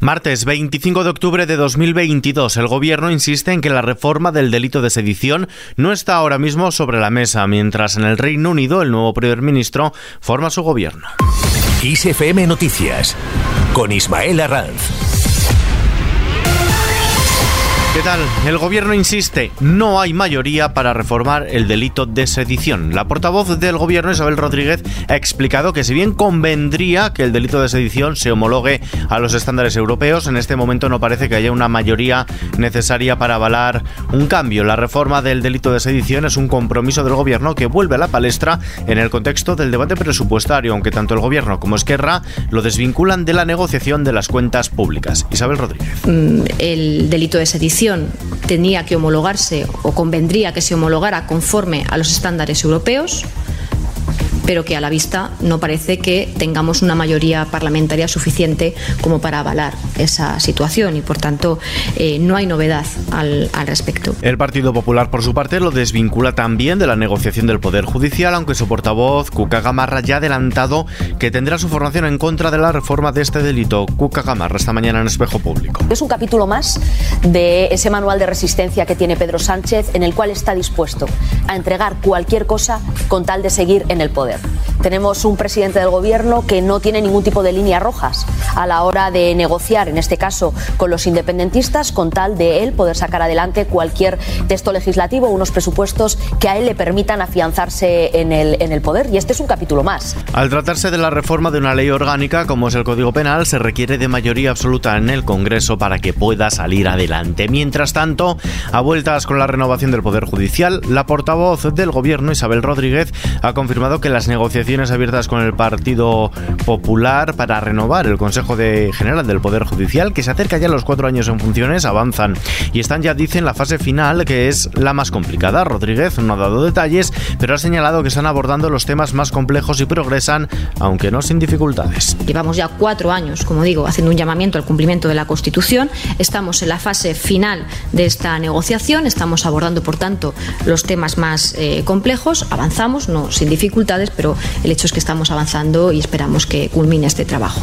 Martes 25 de octubre de 2022, el gobierno insiste en que la reforma del delito de sedición no está ahora mismo sobre la mesa, mientras en el Reino Unido el nuevo primer ministro forma su gobierno. ISFM Noticias con Ismael Arranz. ¿Qué tal? El gobierno insiste, no hay mayoría para reformar el delito de sedición. La portavoz del gobierno, Isabel Rodríguez, ha explicado que si bien convendría que el delito de sedición se homologue a los estándares europeos, en este momento no parece que haya una mayoría necesaria para avalar un cambio. La reforma del delito de sedición es un compromiso del gobierno que vuelve a la palestra en el contexto del debate presupuestario, aunque tanto el gobierno como Esquerra lo desvinculan de la negociación de las cuentas públicas. Isabel Rodríguez. Mm, el delito de sedición tenía que homologarse o convendría que se homologara conforme a los estándares europeos pero que a la vista no parece que tengamos una mayoría parlamentaria suficiente como para avalar esa situación y por tanto eh, no hay novedad al, al, respecto. El Partido Popular por su parte lo desvincula también de la negociación del Poder Judicial, aunque su portavoz Cuca Gamarra ya ha adelantado que tendrá su formación en contra de la reforma de este delito. Cuca Gamarra esta mañana en Espejo Público. Es un capítulo más de ese manual de resistencia que tiene Pedro Sánchez en el cual está dispuesto a entregar cualquier cosa con tal de seguir en el poder. Tenemos un presidente del gobierno que no tiene ningún tipo de líneas rojas a la hora de negociar, en este caso con los independentistas, con tal de él poder sacar adelante cualquier texto legislativo, unos presupuestos que a él le permitan afianzarse en el, en el poder. Y este es un capítulo más. Al tratarse de la reforma de una ley orgánica, como es el Código Penal, se requiere de mayoría absoluta en el Congreso para que pueda salir adelante. Mientras tanto, a vueltas con la renovación del Poder Judicial, la portavoz del Gobierno, Isabel Rodríguez, ha confirmado que las negociaciones abiertas con el Partido Popular para renovar el Consejo de General del Poder Judicial, que se acerca ya a los cuatro años en funciones, avanzan y están ya, dicen, la fase final, que es la más complicada. Rodríguez no ha dado detalles, pero ha señalado que están abordando los temas más complejos y progresan, aunque no sin dificultades. Llevamos ya cuatro años, como digo, haciendo un llamamiento al cumplimiento de la Constitución. Estamos en la fase final de esta negociación, estamos abordando, por tanto, los temas más eh, complejos, avanzamos, no sin dificultades, pero el hecho es que estamos avanzando y esperamos que culmine este trabajo.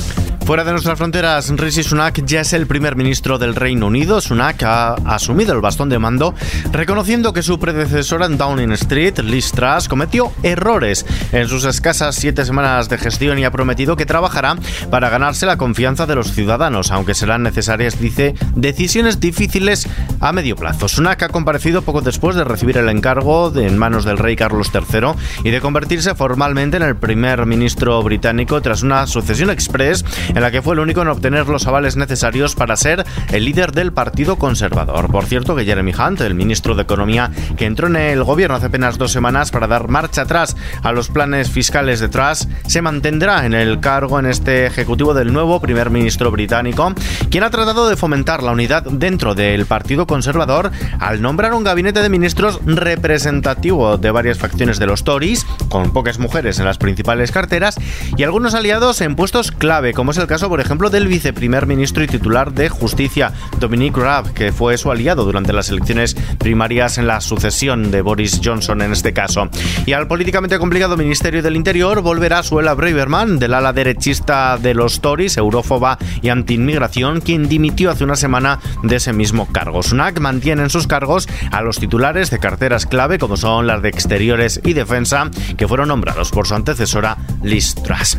Fuera de nuestras fronteras, Rishi Sunak ya es el primer ministro del Reino Unido. Sunak ha asumido el bastón de mando, reconociendo que su predecesora en Downing Street, Liz Truss, cometió errores en sus escasas siete semanas de gestión y ha prometido que trabajará para ganarse la confianza de los ciudadanos, aunque serán necesarias, dice, decisiones difíciles a medio plazo. Sunak ha comparecido poco después de recibir el encargo de, en manos del rey Carlos III y de convertirse formalmente en el primer ministro británico tras una sucesión express en la que fue el único en obtener los avales necesarios para ser el líder del Partido Conservador. Por cierto, que Jeremy Hunt, el ministro de Economía, que entró en el gobierno hace apenas dos semanas para dar marcha atrás a los planes fiscales de Truss, se mantendrá en el cargo en este ejecutivo del nuevo primer ministro británico, quien ha tratado de fomentar la unidad dentro del Partido Conservador al nombrar un gabinete de ministros representativo de varias facciones de los Tories, con pocas mujeres en las principales carteras, y algunos aliados en puestos clave, como es el caso, por ejemplo, del viceprimer ministro y titular de Justicia, Dominic Raab, que fue su aliado durante las elecciones primarias en la sucesión de Boris Johnson en este caso. Y al políticamente complicado Ministerio del Interior volverá Suela Braverman, del ala derechista de los Tories, eurófoba y anti-inmigración, quien dimitió hace una semana de ese mismo cargo. Sunak mantiene en sus cargos a los titulares de carteras clave, como son las de Exteriores y Defensa, que fueron nombrados por su antecesora Liz Truss.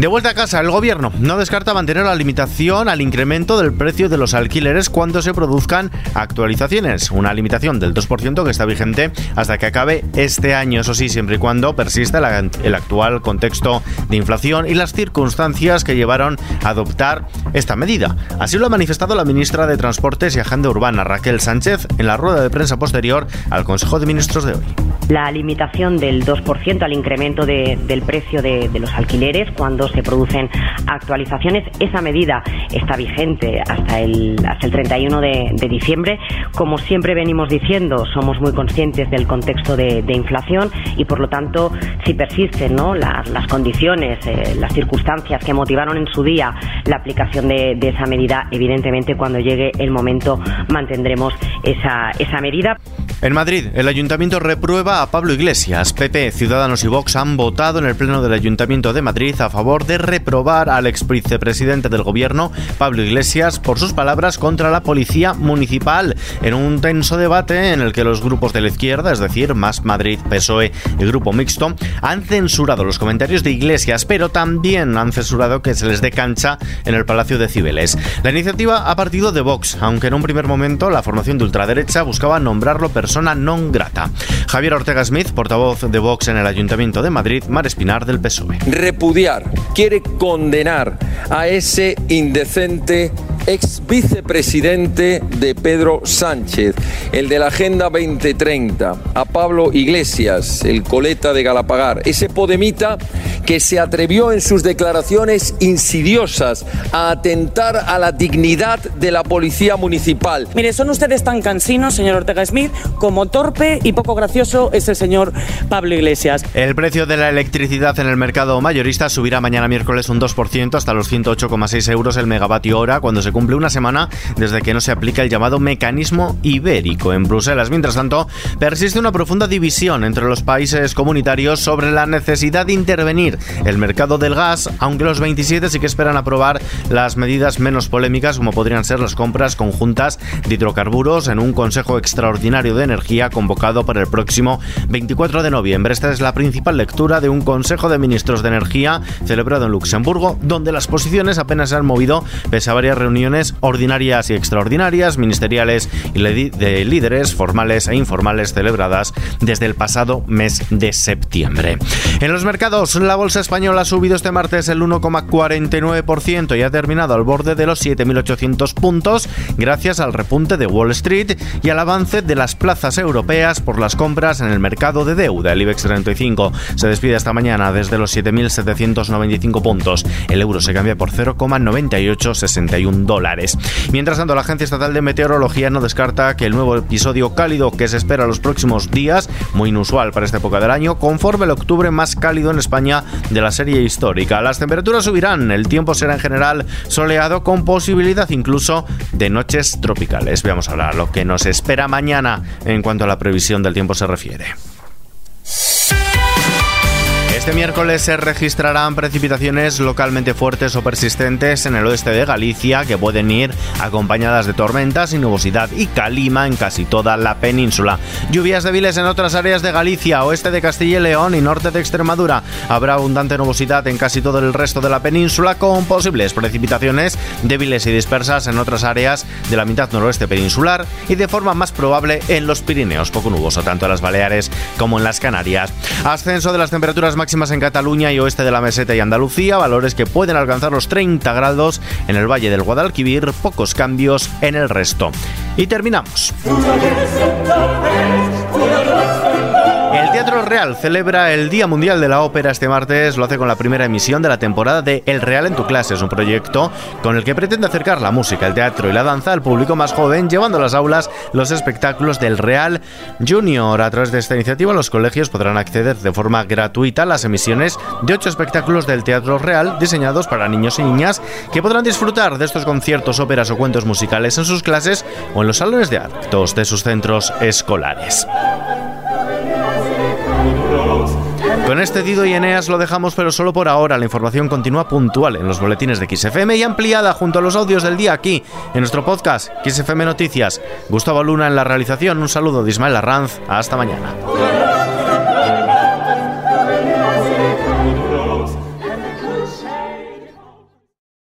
De vuelta a casa, el gobierno no descarta mantener la limitación al incremento del precio de los alquileres cuando se produzcan actualizaciones. Una limitación del 2% que está vigente hasta que acabe este año, eso sí, siempre y cuando persista el actual contexto de inflación y las circunstancias que llevaron a adoptar esta medida. Así lo ha manifestado la ministra de Transportes y Agenda Urbana, Raquel Sánchez, en la rueda de prensa posterior al Consejo de Ministros de hoy. La limitación del 2% al incremento de, del precio de, los alquileres cuando se producen actualizaciones. Esa medida está vigente hasta el, hasta el 31 de, de diciembre. Como siempre venimos diciendo, somos muy conscientes del contexto de, inflación y, por lo tanto, si persisten ¿no? las, las condiciones, eh, las circunstancias que motivaron en su día la aplicación de esa medida, evidentemente, cuando llegue el momento mantendremos esa, esa medida. En Madrid, el ayuntamiento reprueba a Pablo Iglesias. PP, Ciudadanos y Vox han votado en el Pleno del Ayuntamiento de Madrid a favor de reprobar al ex vicepresidente del gobierno, Pablo Iglesias, por sus palabras contra la policía municipal, en un tenso debate en el que los grupos de la izquierda, es decir, Más Madrid, PSOE y Grupo Mixto, han censurado los comentarios de Iglesias, pero también han censurado que se les dé cancha en el Palacio de Cibeles. La iniciativa ha partido de Vox, aunque en un primer momento la formación de ultraderecha buscaba nombrarlo personalmente persona non grata. Javier Ortega Smith, portavoz de Vox en el Ayuntamiento de Madrid, Mar Espinar del PSOE. Repudiar, quiere condenar a ese indecente ex vicepresidente de Pedro Sánchez, el de la Agenda 2030, a Pablo Iglesias, el coleta de Galapagar, ese podemita que se atrevió en sus declaraciones insidiosas a atentar a la dignidad de la policía municipal. Mire, son ustedes tan cansinos, señor Ortega Smith, como torpe y poco gracioso es el señor Pablo Iglesias. El precio de la electricidad en el mercado mayorista subirá mañana miércoles un 2% hasta los 108,6 euros el megavatio hora cuando se cumple una semana desde que no se aplica el llamado mecanismo ibérico en Bruselas. Mientras tanto, persiste una profunda división entre los países comunitarios sobre la necesidad de intervenir el mercado del gas, aunque los 27 sí que esperan aprobar las medidas menos polémicas como podrían ser las compras conjuntas de hidrocarburos en un Consejo Extraordinario de Energía convocado para el próximo 24 de noviembre. Esta es la principal lectura de un Consejo de Ministros de Energía celebrado en Luxemburgo, donde las posiciones apenas se han movido pese a varias reuniones ordinarias y extraordinarias, ministeriales y de líderes formales e informales celebradas desde el pasado mes de septiembre. En los mercados, la bolsa española ha subido este martes el 1,49% y ha terminado al borde de los 7.800 puntos gracias al repunte de Wall Street y al avance de las plazas europeas por las compras en el mercado de deuda. El IBEX 35 se despide esta mañana desde los 7.795 puntos. El euro se cambia por 0,9861 dólares. Mientras tanto, la Agencia Estatal de Meteorología no descarta que el nuevo episodio cálido que se espera los próximos días, muy inusual para esta época del año, conforme el octubre más cálido en España de la serie histórica. Las temperaturas subirán, el tiempo será en general soleado con posibilidad incluso de noches tropicales. Veamos ahora lo que nos espera mañana en cuanto a la previsión del tiempo se refiere. Este miércoles se registrarán precipitaciones localmente fuertes o persistentes en el oeste de Galicia que pueden ir acompañadas de tormentas y nubosidad y calima en casi toda la península. Lluvias débiles en otras áreas de Galicia, oeste de Castilla y León y norte de Extremadura. Habrá abundante nubosidad en casi todo el resto de la península con posibles precipitaciones débiles y dispersas en otras áreas de la mitad noroeste peninsular y de forma más probable en los Pirineos, poco nuboso tanto en las Baleares como en las Canarias. Ascenso de las temperaturas máximas en Cataluña y oeste de la meseta y Andalucía, valores que pueden alcanzar los 30 grados en el Valle del Guadalquivir, pocos cambios en el resto. Y terminamos. Teatro Real celebra el Día Mundial de la Ópera este martes. Lo hace con la primera emisión de la temporada de El Real en tu clase. Es un proyecto con el que pretende acercar la música, el teatro y la danza al público más joven, llevando a las aulas los espectáculos del Real Junior. A través de esta iniciativa, los colegios podrán acceder de forma gratuita a las emisiones de ocho espectáculos del Teatro Real diseñados para niños y niñas que podrán disfrutar de estos conciertos, óperas o cuentos musicales en sus clases o en los salones de actos de sus centros escolares. Con este Dido y Eneas lo dejamos, pero solo por ahora. La información continúa puntual en los boletines de XFM y ampliada junto a los audios del día aquí, en nuestro podcast XFM Noticias. Gustavo Luna en la realización. Un saludo de Ismael Arranz. Hasta mañana.